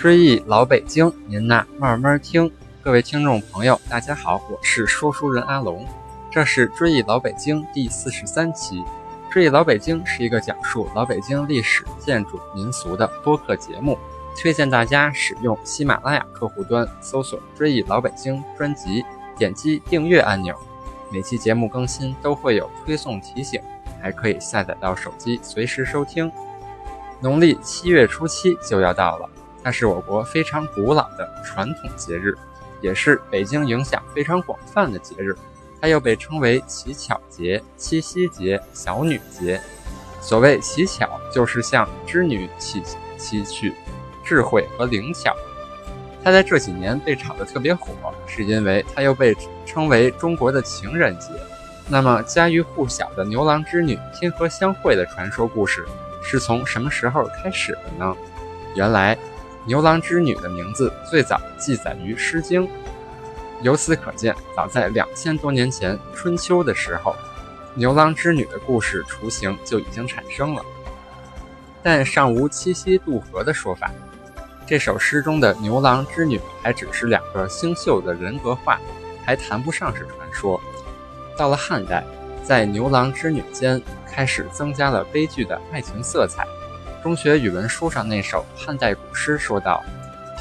追忆老北京，您呐慢慢听。各位听众朋友，大家好，我是说书人阿龙，这是《追忆老北京》第四十三期。《追忆老北京》是一个讲述老北京历史、建筑、民俗的播客节目，推荐大家使用喜马拉雅客户端搜索“追忆老北京”专辑，点击订阅按钮。每期节目更新都会有推送提醒，还可以下载到手机随时收听。农历七月初七就要到了。它是我国非常古老的传统节日，也是北京影响非常广泛的节日。它又被称为乞巧节、七夕节、小女节。所谓乞巧，就是向织女乞乞去智慧和灵巧。它在这几年被炒得特别火，是因为它又被称为中国的情人节。那么家喻户晓的牛郎织女天河相会的传说故事，是从什么时候开始的呢？原来。牛郎织女的名字最早记载于《诗经》，由此可见，早在两千多年前春秋的时候，牛郎织女的故事雏形就已经产生了。但尚无七夕渡河的说法。这首诗中的牛郎织女还只是两个星宿的人格化，还谈不上是传说。到了汉代，在牛郎织女间开始增加了悲剧的爱情色彩。中学语文书上那首汉代古诗说道：“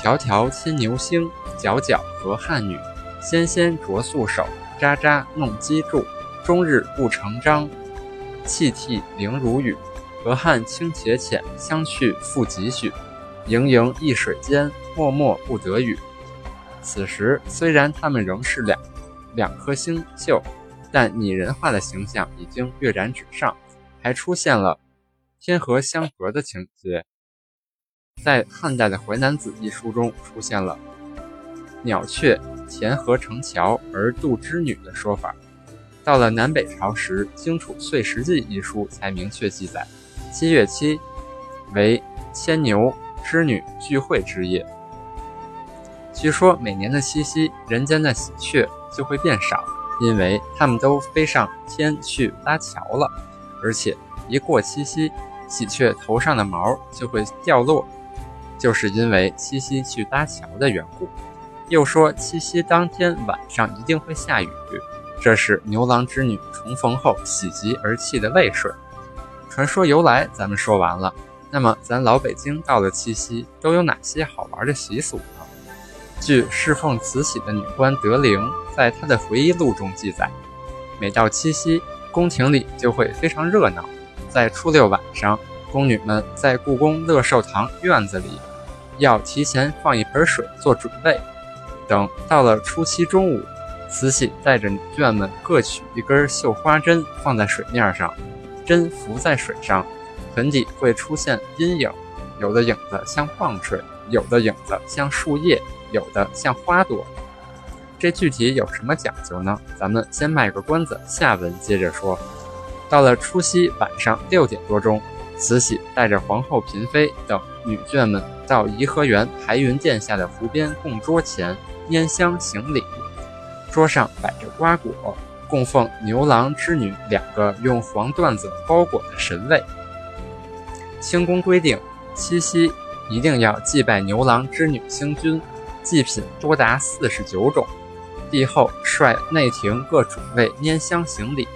迢迢牵牛星，皎皎河汉女。纤纤擢素手，札札弄机杼。终日不成章，泣涕零如雨。河汉清且浅，相去复几许？盈盈一水间，脉脉不得语。”此时虽然他们仍是两两颗星宿，但拟人化的形象已经跃然纸上，还出现了。天河相合的情节，在汉代的《淮南子》一书中出现了“鸟雀填河成桥而渡织女”的说法。到了南北朝时，《荆楚岁时记》一书才明确记载，七月七为牵牛织女聚会之夜。据说每年的七夕，人间的喜鹊就会变少，因为它们都飞上天去搭桥了，而且一过七夕。喜鹊头上的毛就会掉落，就是因为七夕去搭桥的缘故。又说七夕当天晚上一定会下雨，这是牛郎织女重逢后喜极而泣的泪水。传说由来咱们说完了，那么咱老北京到了七夕都有哪些好玩的习俗呢？据侍奉慈禧的女官德龄在她的回忆录中记载，每到七夕，宫廷里就会非常热闹。在初六晚上，宫女们在故宫乐寿堂院子里，要提前放一盆水做准备。等到了初七中午，慈禧带着女眷们各取一根绣花针放在水面上，针浮在水上，盆底会出现阴影，有的影子像棒槌，有的影子像树叶，有的像花朵。这具体有什么讲究呢？咱们先卖个关子，下文接着说。到了除夕晚上六点多钟，慈禧带着皇后、嫔妃等女眷们到颐和园排云殿下的湖边供桌前拈香行礼。桌上摆着瓜果，供奉牛郎织女两个用黄缎子包裹的神位。清宫规定，七夕一定要祭拜牛郎织女星君，祭品多达四十九种。帝后率内廷各主位拈香行礼。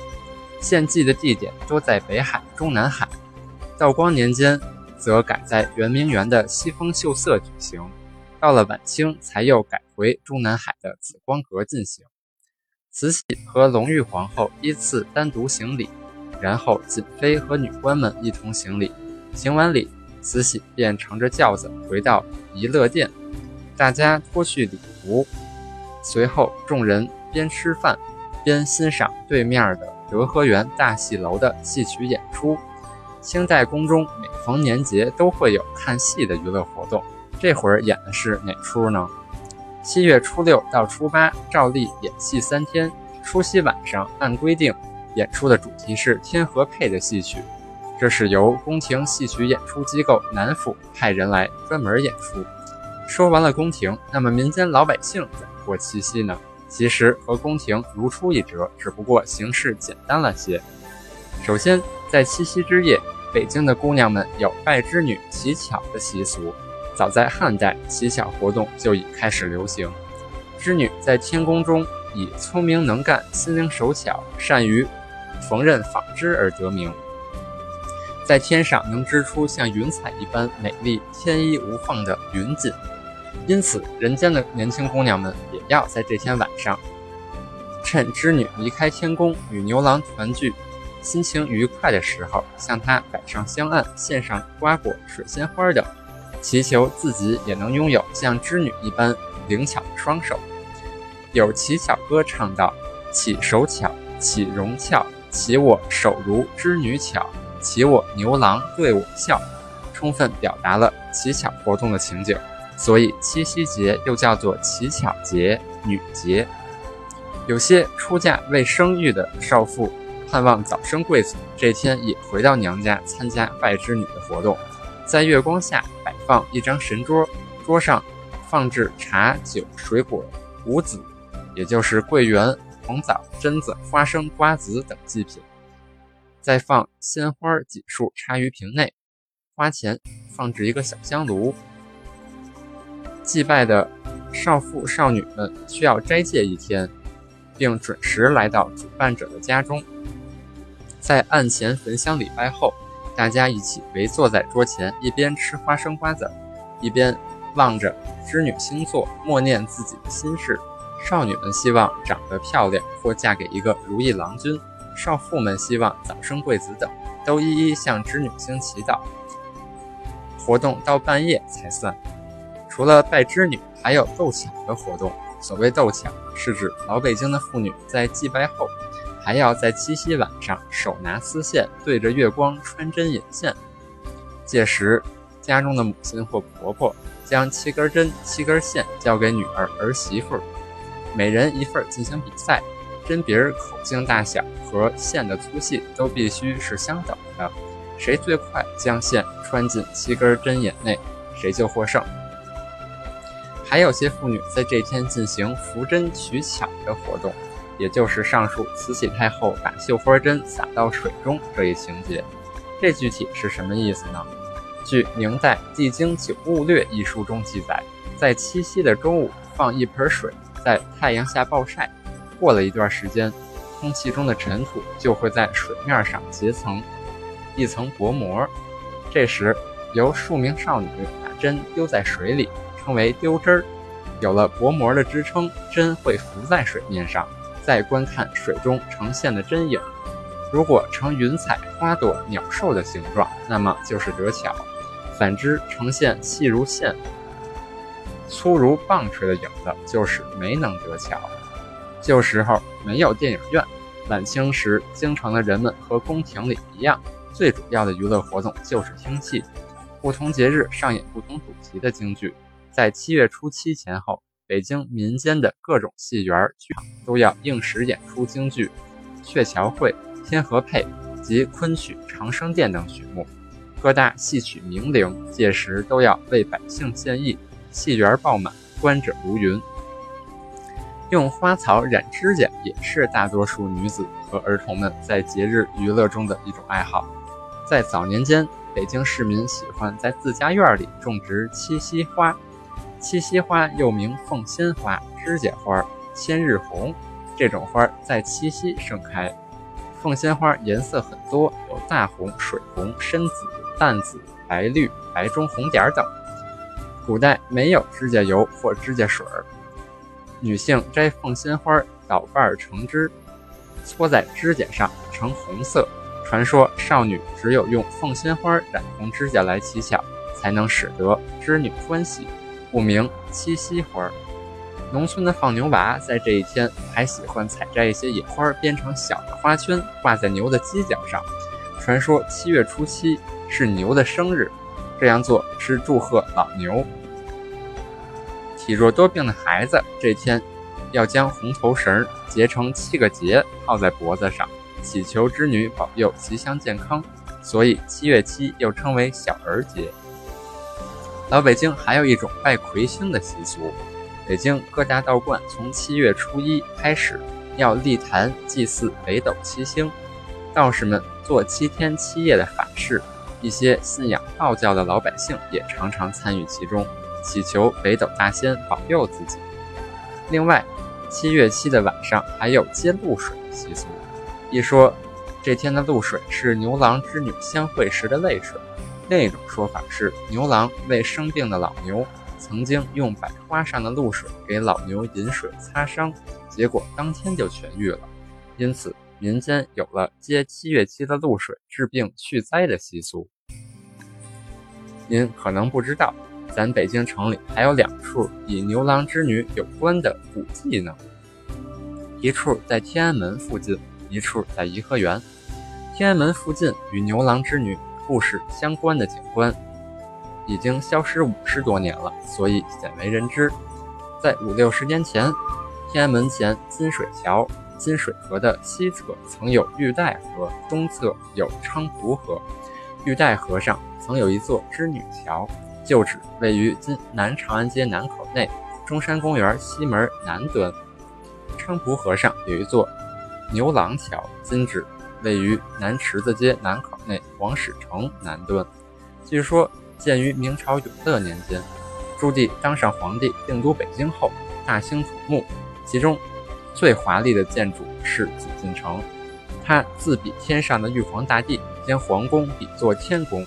献祭的地点多在北海、中南海。道光年间，则改在圆明园的西风秀色举行；到了晚清，才又改回中南海的紫光阁进行。慈禧和隆裕皇后依次单独行礼，然后瑾妃和女官们一同行礼。行完礼，慈禧便乘着轿子回到怡乐殿，大家脱去礼服，随后众人边吃饭边欣赏对面的。德和园大戏楼的戏曲演出，清代宫中每逢年节都会有看戏的娱乐活动。这会儿演的是哪出呢？七月初六到初八照例演戏三天。除夕晚上按规定演出的主题是天河配的戏曲，这是由宫廷戏曲演出机构南府派人来专门演出。说完了宫廷，那么民间老百姓怎么过七夕呢？其实和宫廷如出一辙，只不过形式简单了些。首先，在七夕之夜，北京的姑娘们有拜织女、乞巧的习俗。早在汉代，乞巧活动就已开始流行。织女在天宫中以聪明能干、心灵手巧、善于缝纫纺织而得名，在天上能织出像云彩一般美丽、天衣无缝的云锦。因此，人间的年轻姑娘们要在这天晚上，趁织女离开天宫与牛郎团聚、心情愉快的时候，向他摆上香案，献上瓜果、水仙花等，祈求自己也能拥有像织女一般灵巧的双手。有乞巧歌唱道：“乞手巧，乞容俏，乞我手如织女巧，乞我牛郎对我笑。”充分表达了乞巧活动的情景。所以七夕节又叫做乞巧节、女节。有些出嫁未生育的少妇，盼望早生贵子，这天也回到娘家参加拜织女的活动。在月光下摆放一张神桌，桌上放置茶酒、水果、五子，也就是桂圆、红枣、榛子、花生、瓜子等祭品，再放鲜花几束插于瓶内，花前放置一个小香炉。祭拜的少妇少女们需要斋戒一天，并准时来到主办者的家中，在案前焚香礼拜后，大家一起围坐在桌前，一边吃花生瓜子，一边望着织女星座，默念自己的心事。少女们希望长得漂亮或嫁给一个如意郎君，少妇们希望早生贵子等，都一一向织女星祈祷。活动到半夜才算。除了拜织女，还有斗巧的活动。所谓斗巧，是指老北京的妇女在祭拜后，还要在七夕晚上手拿丝线，对着月光穿针引线。届时，家中的母亲或婆婆将七根针、七根线交给女儿儿媳妇，每人一份进行比赛。针鼻儿口径大小和线的粗细都必须是相等的，谁最快将线穿进七根针眼内，谁就获胜。还有些妇女在这天进行扶针取巧的活动，也就是上述慈禧太后把绣花针撒到水中这一情节。这具体是什么意思呢？据明代《地经九物略》一书中记载，在七夕的中午放一盆水在太阳下暴晒，过了一段时间，空气中的尘土就会在水面上结成一层薄膜。这时，由数名少女把针丢在水里。称为丢针儿，有了薄膜的支撑，针会浮在水面上。再观看水中呈现的针影，如果呈云彩、花朵、鸟兽的形状，那么就是得巧；反之，呈现细如线、粗如棒槌的影子，就是没能得巧。旧时候没有电影院，晚清时京城的人们和宫廷里一样，最主要的娱乐活动就是听戏，不同节日上演不同主题的京剧。在七月初七前后，北京民间的各种戏园、剧场都要应时演出京剧《鹊桥会》《天河配》及昆曲《长生殿》等曲目，各大戏曲名伶届时都要为百姓献艺，戏园爆满，观者如云。用花草染指甲也是大多数女子和儿童们在节日娱乐中的一种爱好。在早年间，北京市民喜欢在自家院里种植七夕花。七夕花又名凤仙花、指甲花、千日红，这种花在七夕盛开。凤仙花颜色很多，有大红、水红、深紫、淡紫、白绿、白中红点等。古代没有指甲油或指甲水儿，女性摘凤仙花捣瓣成汁，搓在指甲上呈红色。传说少女只有用凤仙花染红指甲来乞巧，才能使得织女欢喜。故名七夕花。农村的放牛娃在这一天还喜欢采摘一些野花，编成小的花圈，挂在牛的犄角上。传说七月初七是牛的生日，这样做是祝贺老牛。体弱多病的孩子这天要将红头绳结成七个结，套在脖子上，祈求织女保佑吉祥健康。所以七月七又称为小儿节。老北京还有一种拜魁星的习俗，北京各大道观从七月初一开始要立坛祭祀北斗七星，道士们做七天七夜的法事，一些信仰道教的老百姓也常常参与其中，祈求北斗大仙保佑自己。另外，七月七的晚上还有接露水的习俗，一说这天的露水是牛郎织女相会时的泪水。另一种说法是，牛郎为生病的老牛，曾经用百花上的露水给老牛饮水擦伤，结果当天就痊愈了。因此，民间有了接七月七的露水治病去灾的习俗。您可能不知道，咱北京城里还有两处与牛郎织女有关的古迹呢，一处在天安门附近，一处在颐和园。天安门附近与牛郎织女。故事相关的景观已经消失五十多年了，所以鲜为人知。在五六十年前，天安门前金水桥、金水河的西侧曾有玉带河，东侧有菖蒲河。玉带河上曾有一座织女桥，旧址位于今南长安街南口内中山公园西门南端。菖蒲河上有一座牛郎桥，今址。位于南池子街南口内皇室城南端。据说建于明朝永乐年间，朱棣当上皇帝定都北京后，大兴土木，其中最华丽的建筑是紫禁城。他自比天上的玉皇大帝，将皇宫比作天宫，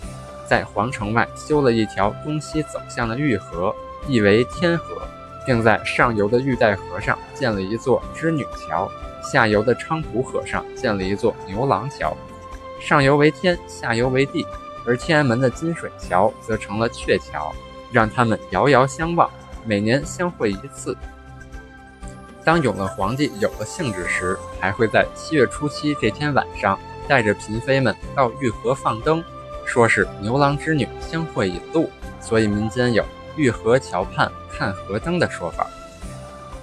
在皇城外修了一条东西走向的玉河，意为天河，并在上游的玉带河上建了一座织女桥。下游的菖蒲河上建了一座牛郎桥，上游为天，下游为地，而天安门的金水桥则成了鹊桥，让他们遥遥相望，每年相会一次。当永乐皇帝有了兴致时，还会在七月初七这天晚上，带着嫔妃们到御河放灯，说是牛郎织女相会引路，所以民间有“御河桥畔看河灯”的说法。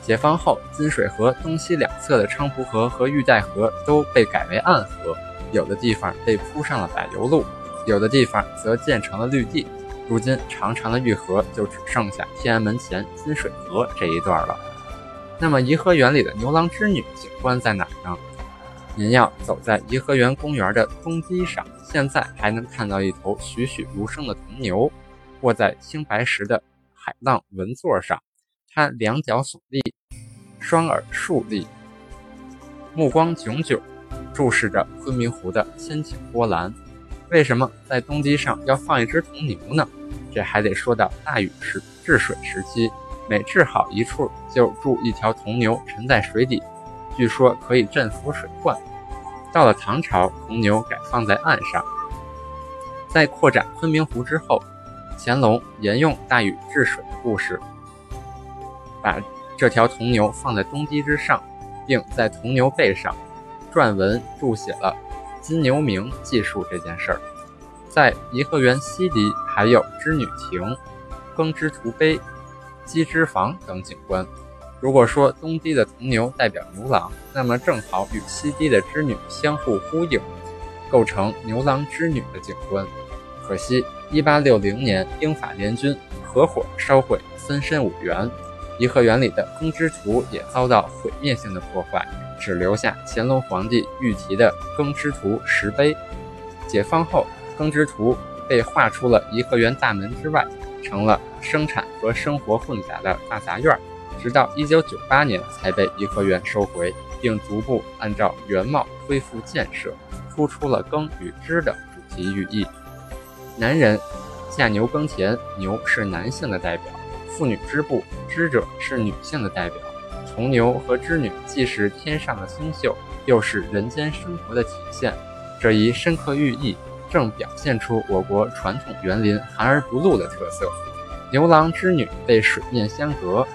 解放后，金水河东西两侧的菖蒲河和玉带河都被改为暗河，有的地方被铺上了柏油路，有的地方则建成了绿地。如今，长长的玉河就只剩下天安门前金水河这一段了。那么，颐和园里的牛郎织女景观在哪呢？您要走在颐和园公园的东堤上，现在还能看到一头栩栩如生的铜牛，卧在青白石的海浪纹座上。他两脚耸立，双耳竖立，目光炯炯，注视着昆明湖的千顷波澜。为什么在东堤上要放一只铜牛呢？这还得说到大禹时治水时期，每治好一处，就铸一条铜牛沉在水底，据说可以镇服水患。到了唐朝，铜牛改放在岸上。在扩展昆明湖之后，乾隆沿用大禹治水的故事。把这条铜牛放在东堤之上，并在铜牛背上撰文注写了“金牛铭”，记述这件事儿。在颐和园西堤还有织女亭、耕织图碑、鸡织房等景观。如果说东堤的铜牛代表牛郎，那么正好与西堤的织女相互呼应，构成牛郎织女的景观。可惜，1860年英法联军合伙烧毁森山五园。颐和园里的耕织图也遭到毁灭性的破坏，只留下乾隆皇帝御题的耕织图石碑。解放后，耕织图被划出了颐和园大门之外，成了生产和生活混杂的大杂院。直到1998年才被颐和园收回，并逐步按照原貌恢复建设，突出了耕与织的主题寓意。男人驾牛耕田，牛是男性的代表。妇女织布，织者是女性的代表。从牛和织女既是天上的星宿，又是人间生活的体现。这一深刻寓意，正表现出我国传统园林含而不露的特色。牛郎织女被水面相隔，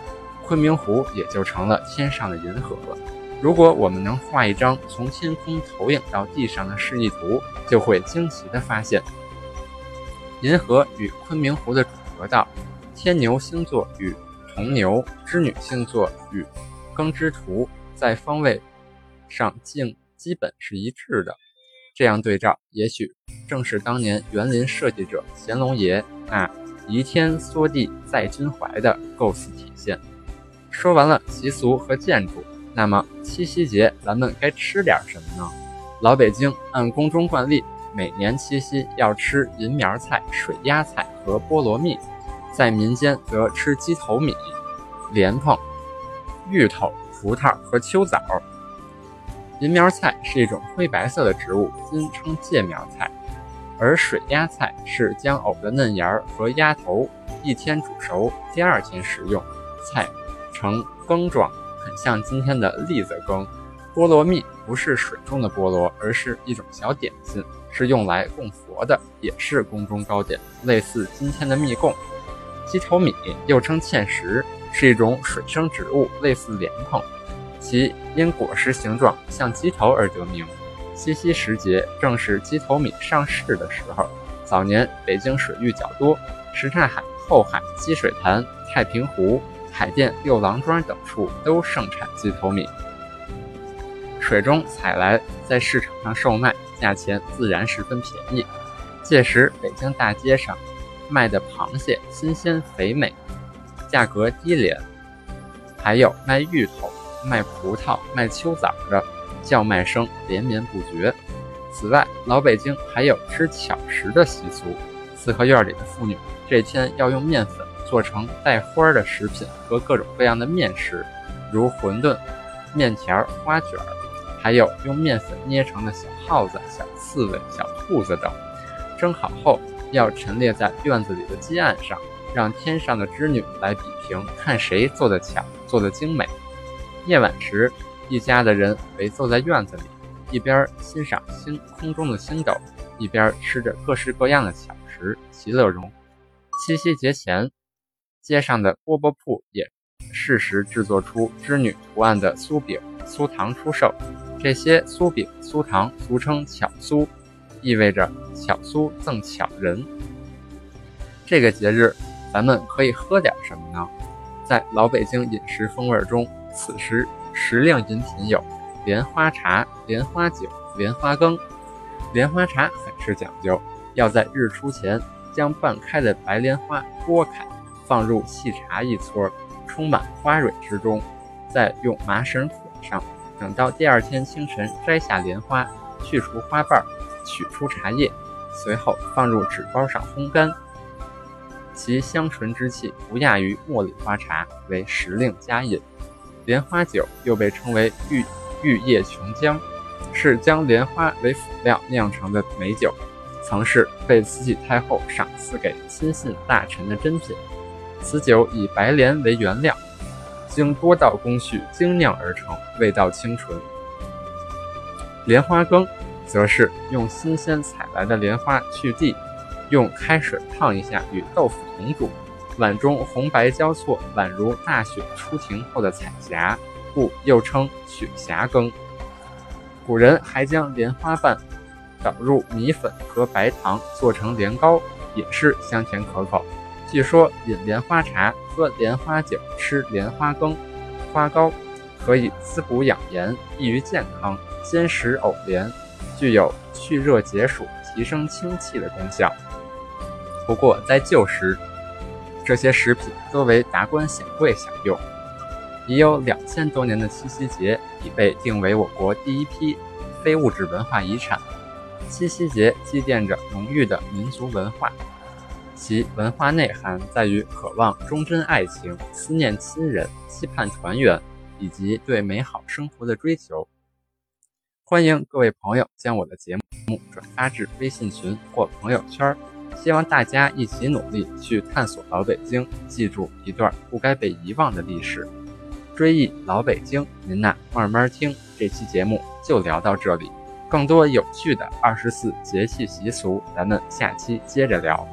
昆明湖也就成了天上的银河了。如果我们能画一张从天空投影到地上的示意图，就会惊奇地发现，银河与昆明湖的主河道。天牛星座与铜牛，织女星座与耕织图在方位上竟基本是一致的。这样对照，也许正是当年园林设计者乾隆爷那“移天缩地在君怀”的构思体现。说完了习俗和建筑，那么七夕节咱们该吃点什么呢？老北京按宫中惯例，每年七夕要吃银苗菜、水鸭菜和菠萝蜜，在民间则吃鸡头米、莲蓬、芋头、葡萄和秋枣。银苗菜是一种灰白色的植物，今称芥苗菜，而水鸭菜是将藕的嫩芽和鸭头一天煮熟，第二天食用，菜呈羹状，很像今天的栗子羹。菠萝蜜不是水中的菠萝，而是一种小点心，是用来供佛的，也是宫中糕点，类似今天的蜜供。鸡头米又称芡实，是一种水生植物，类似莲蓬，其因果实形状像鸡头而得名。七夕时节正是鸡头米上市的时候，早年北京水域较多，什刹海、后海、积水潭、太平湖、海淀六郎庄等处都盛产鸡头米。水中采来，在市场上售卖，价钱自然十分便宜。届时，北京大街上卖的螃蟹新鲜肥美，价格低廉；还有卖芋头、卖葡萄、卖秋枣的，叫卖声连绵不绝。此外，老北京还有吃巧食的习俗。四合院里的妇女这天要用面粉做成带花的食品和各种各样的面食，如馄饨、面条、花卷儿。还有用面粉捏成的小耗子、小刺猬、小兔子等，蒸好后要陈列在院子里的基案上，让天上的织女来比评，看谁做的巧、做的精美。夜晚时，一家的人围坐在院子里，一边欣赏星空中的星斗，一边吃着各式各样的巧食，其乐融。七夕节前，街上的饽饽铺也适时制作出织女图案的酥饼、酥糖出售。这些酥饼、酥糖俗称巧酥，意味着巧酥赠巧人。这个节日，咱们可以喝点什么呢？在老北京饮食风味中，此时时令饮品有莲花茶、莲花酒、莲花羹。莲花茶很是讲究，要在日出前将半开的白莲花剥开，放入细茶一撮，充满花蕊之中，再用麻绳捆上。等到第二天清晨，摘下莲花，去除花瓣，取出茶叶，随后放入纸包上烘干，其香醇之气不亚于茉莉花茶，为时令佳饮。莲花酒又被称为玉玉叶琼浆，是将莲花为辅料酿成的美酒，曾是被慈禧太后赏赐给亲信大臣的珍品。此酒以白莲为原料。经多道工序精酿而成，味道清纯。莲花羹，则是用新鲜采来的莲花去蒂，用开水烫一下，与豆腐同煮，碗中红白交错，宛如大雪初停后的彩霞，故又称雪霞羹。古人还将莲花瓣倒入米粉和白糖，做成莲糕，也是香甜可口。据说饮莲花茶、喝莲花酒、吃莲花羹、花糕，可以滋补养颜、益于健康。鲜食藕莲具有去热解暑、提升清气的功效。不过在旧时，这些食品多为达官显贵享用。已有两千多年的七夕节已被定为我国第一批非物质文化遗产。七夕节积淀着浓郁的民族文化。其文化内涵在于渴望忠贞爱情、思念亲人、期盼团圆，以及对美好生活的追求。欢迎各位朋友将我的节目转发至微信群或朋友圈，希望大家一起努力去探索老北京，记住一段不该被遗忘的历史，追忆老北京。您呐，慢慢听。这期节目就聊到这里，更多有趣的二十四节气习俗，咱们下期接着聊。